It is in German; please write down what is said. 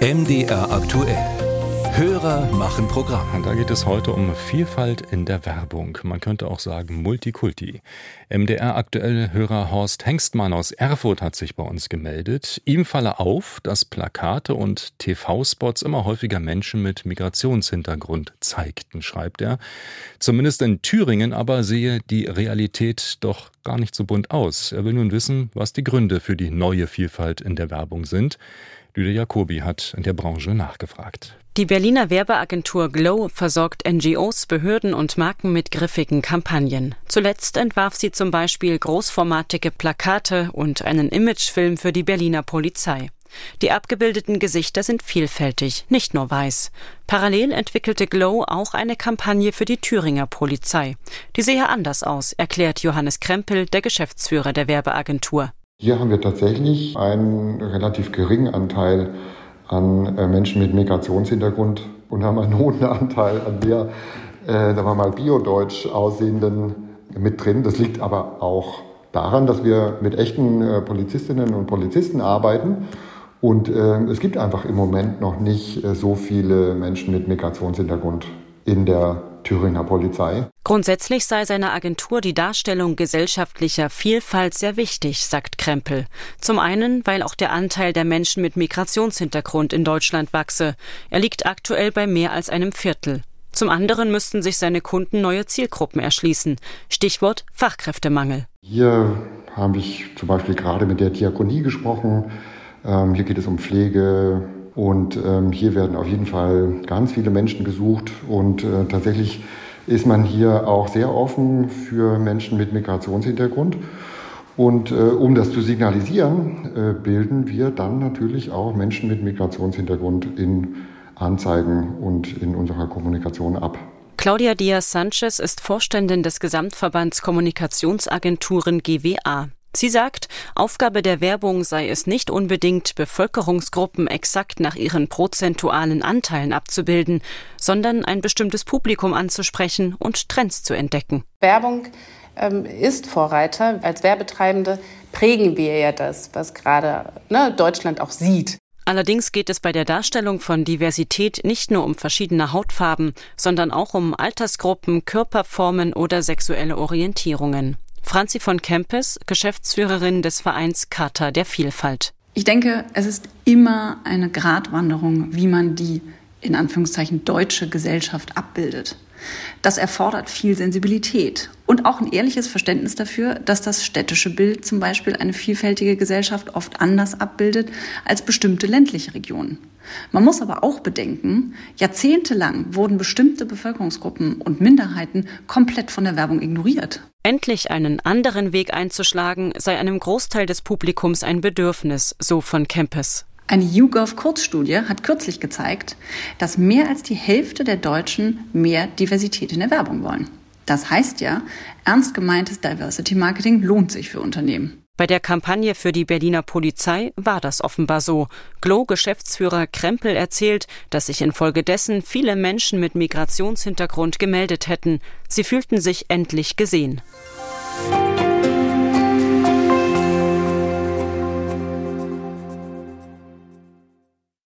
MDR aktuell. Hörer machen Programm. Da geht es heute um Vielfalt in der Werbung. Man könnte auch sagen Multikulti. MDR aktuell Hörer Horst Hengstmann aus Erfurt hat sich bei uns gemeldet. Ihm falle auf, dass Plakate und TV-Spots immer häufiger Menschen mit Migrationshintergrund zeigten, schreibt er. Zumindest in Thüringen aber sehe die Realität doch gar nicht so bunt aus. Er will nun wissen, was die Gründe für die neue Vielfalt in der Werbung sind. Lüde Jacobi hat in der Branche nachgefragt. Die Berliner Werbeagentur Glow versorgt NGOs, Behörden und Marken mit griffigen Kampagnen. Zuletzt entwarf sie zum Beispiel großformatige Plakate und einen Imagefilm für die Berliner Polizei. Die abgebildeten Gesichter sind vielfältig, nicht nur weiß. Parallel entwickelte Glow auch eine Kampagne für die Thüringer Polizei. Die sehe anders aus, erklärt Johannes Krempel, der Geschäftsführer der Werbeagentur. Hier haben wir tatsächlich einen relativ geringen Anteil an äh, Menschen mit Migrationshintergrund und haben einen hohen Anteil an sehr, äh, sagen wir mal, biodeutsch aussehenden mit drin. Das liegt aber auch daran, dass wir mit echten äh, Polizistinnen und Polizisten arbeiten. Und äh, es gibt einfach im Moment noch nicht äh, so viele Menschen mit Migrationshintergrund in der Thüringer Polizei. Grundsätzlich sei seiner Agentur die Darstellung gesellschaftlicher Vielfalt sehr wichtig, sagt Krempel. Zum einen, weil auch der Anteil der Menschen mit Migrationshintergrund in Deutschland wachse. Er liegt aktuell bei mehr als einem Viertel. Zum anderen müssten sich seine Kunden neue Zielgruppen erschließen. Stichwort Fachkräftemangel. Hier habe ich zum Beispiel gerade mit der Diakonie gesprochen. Ähm, hier geht es um Pflege, und ähm, hier werden auf jeden Fall ganz viele Menschen gesucht und äh, tatsächlich ist man hier auch sehr offen für Menschen mit Migrationshintergrund. Und äh, um das zu signalisieren, äh, bilden wir dann natürlich auch Menschen mit Migrationshintergrund in Anzeigen und in unserer Kommunikation ab. Claudia Diaz Sanchez ist Vorständin des Gesamtverbands Kommunikationsagenturen GWA. Sie sagt, Aufgabe der Werbung sei es nicht unbedingt, Bevölkerungsgruppen exakt nach ihren prozentualen Anteilen abzubilden, sondern ein bestimmtes Publikum anzusprechen und Trends zu entdecken. Werbung ähm, ist Vorreiter. Als Werbetreibende prägen wir ja das, was gerade ne, Deutschland auch sieht. Allerdings geht es bei der Darstellung von Diversität nicht nur um verschiedene Hautfarben, sondern auch um Altersgruppen, Körperformen oder sexuelle Orientierungen. Franzi von Kempes, Geschäftsführerin des Vereins Charta der Vielfalt. Ich denke, es ist immer eine Gratwanderung, wie man die in Anführungszeichen deutsche Gesellschaft abbildet. Das erfordert viel Sensibilität und auch ein ehrliches Verständnis dafür, dass das städtische Bild zum Beispiel eine vielfältige Gesellschaft oft anders abbildet als bestimmte ländliche Regionen. Man muss aber auch bedenken, jahrzehntelang wurden bestimmte Bevölkerungsgruppen und Minderheiten komplett von der Werbung ignoriert. Endlich einen anderen Weg einzuschlagen, sei einem Großteil des Publikums ein Bedürfnis, so von Kempes. Eine YouGov-Kurzstudie hat kürzlich gezeigt, dass mehr als die Hälfte der Deutschen mehr Diversität in der Werbung wollen. Das heißt ja, ernst gemeintes Diversity Marketing lohnt sich für Unternehmen. Bei der Kampagne für die Berliner Polizei war das offenbar so. Glow-Geschäftsführer Krempel erzählt, dass sich infolgedessen viele Menschen mit Migrationshintergrund gemeldet hätten. Sie fühlten sich endlich gesehen.